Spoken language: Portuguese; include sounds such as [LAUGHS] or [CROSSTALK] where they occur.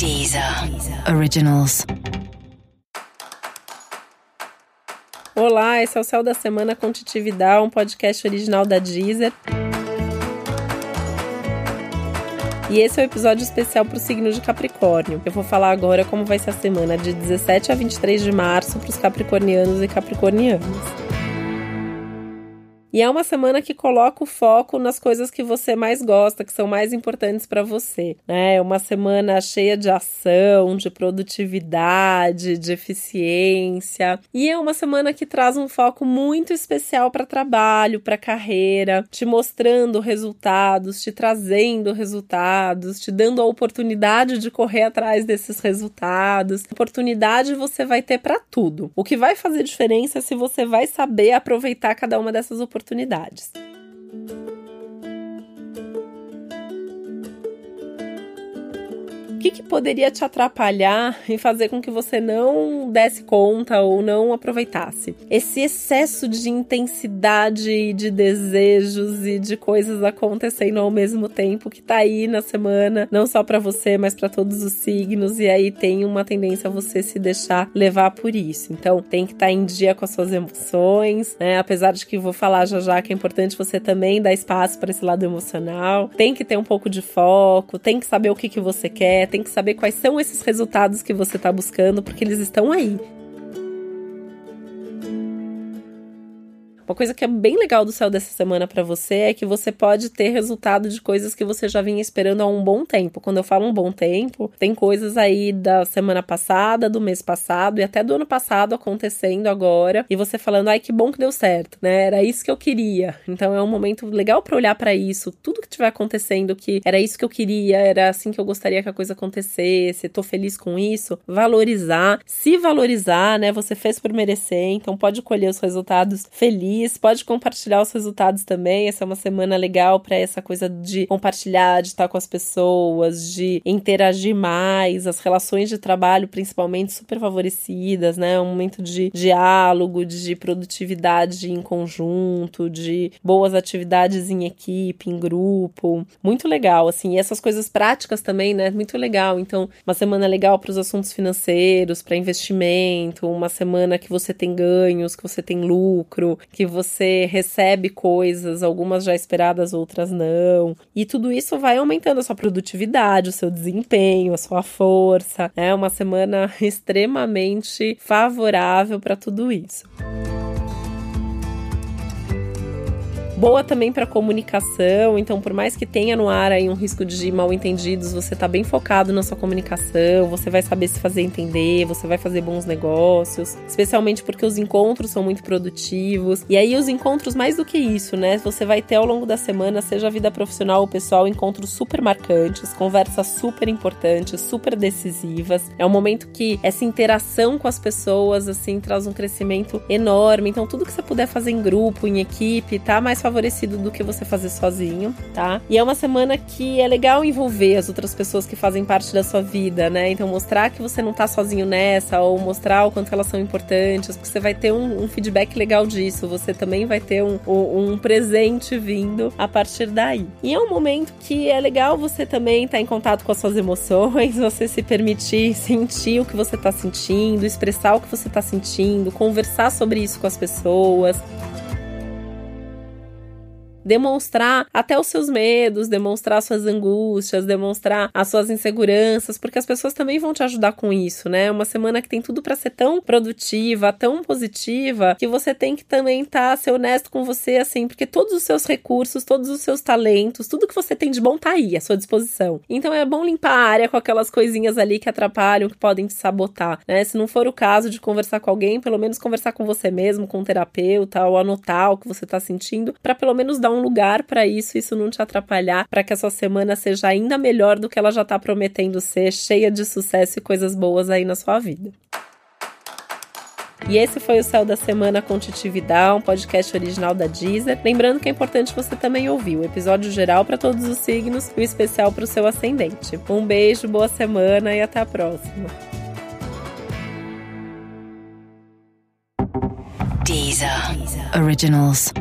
Deezer Originals. Olá, esse é o Céu da Semana com Titividade, um podcast original da Deezer. E esse é o um episódio especial para o signo de Capricórnio. Eu vou falar agora como vai ser a semana de 17 a 23 de março para os capricornianos e capricornianas. E é uma semana que coloca o foco nas coisas que você mais gosta, que são mais importantes para você. Né? É uma semana cheia de ação, de produtividade, de eficiência. E é uma semana que traz um foco muito especial para trabalho, para carreira, te mostrando resultados, te trazendo resultados, te dando a oportunidade de correr atrás desses resultados. Oportunidade você vai ter para tudo. O que vai fazer diferença é se você vai saber aproveitar cada uma dessas oportunidades oportunidades. Que, que poderia te atrapalhar e fazer com que você não desse conta ou não aproveitasse? Esse excesso de intensidade, de desejos e de coisas acontecendo ao mesmo tempo que tá aí na semana, não só para você, mas para todos os signos, e aí tem uma tendência a você se deixar levar por isso. Então, tem que estar tá em dia com as suas emoções, né? Apesar de que vou falar já já que é importante você também dar espaço para esse lado emocional. Tem que ter um pouco de foco, tem que saber o que, que você quer, tem que saber quais são esses resultados que você está buscando, porque eles estão aí. Uma coisa que é bem legal do céu dessa semana para você é que você pode ter resultado de coisas que você já vinha esperando há um bom tempo. Quando eu falo um bom tempo, tem coisas aí da semana passada, do mês passado e até do ano passado acontecendo agora e você falando, ai que bom que deu certo, né? Era isso que eu queria. Então é um momento legal para olhar para isso, tudo que estiver acontecendo que era isso que eu queria, era assim que eu gostaria que a coisa acontecesse, tô feliz com isso, valorizar, se valorizar, né? Você fez por merecer, então pode colher os resultados felizes feliz. Pode compartilhar os resultados também. Essa é uma semana legal para essa coisa de compartilhar, de estar com as pessoas, de interagir mais. As relações de trabalho, principalmente, super favorecidas, né? Um momento de diálogo, de produtividade em conjunto, de boas atividades em equipe, em grupo. Muito legal, assim. E essas coisas práticas também, né? Muito legal. Então, uma semana legal para os assuntos financeiros, para investimento, uma semana que você tem ganhos, que você tem lucro, que você recebe coisas, algumas já esperadas, outras não. E tudo isso vai aumentando a sua produtividade, o seu desempenho, a sua força. É uma semana [LAUGHS] extremamente favorável para tudo isso boa também para comunicação. Então, por mais que tenha no ar aí um risco de mal entendidos, você tá bem focado na sua comunicação, você vai saber se fazer entender, você vai fazer bons negócios, especialmente porque os encontros são muito produtivos. E aí os encontros mais do que isso, né? Você vai ter ao longo da semana, seja a vida profissional ou pessoal, encontros super marcantes, conversas super importantes, super decisivas. É um momento que essa interação com as pessoas assim traz um crescimento enorme. Então, tudo que você puder fazer em grupo, em equipe, tá mais favorecido do que você fazer sozinho, tá? E é uma semana que é legal envolver as outras pessoas que fazem parte da sua vida, né? Então mostrar que você não tá sozinho nessa, ou mostrar o quanto elas são importantes, porque você vai ter um, um feedback legal disso, você também vai ter um, um, presente vindo a partir daí. E é um momento que é legal você também estar tá em contato com as suas emoções, [LAUGHS] você se permitir sentir o que você tá sentindo, expressar o que você tá sentindo, conversar sobre isso com as pessoas demonstrar até os seus medos, demonstrar suas angústias, demonstrar as suas inseguranças, porque as pessoas também vão te ajudar com isso, né? Uma semana que tem tudo para ser tão produtiva, tão positiva, que você tem que também tá, ser honesto com você assim, porque todos os seus recursos, todos os seus talentos, tudo que você tem de bom tá aí à sua disposição. Então é bom limpar a área com aquelas coisinhas ali que atrapalham, que podem te sabotar, né? Se não for o caso de conversar com alguém, pelo menos conversar com você mesmo, com um terapeuta, ou anotar o que você tá sentindo, para pelo menos dar um lugar para isso, isso não te atrapalhar, para que a sua semana seja ainda melhor do que ela já tá prometendo ser, cheia de sucesso e coisas boas aí na sua vida. E esse foi o Céu da Semana com Titividade, um podcast original da Deezer. Lembrando que é importante você também ouvir o episódio geral para todos os signos e o especial para o seu ascendente. Um beijo, boa semana e até a próxima. Deezer. Deezer. Originals.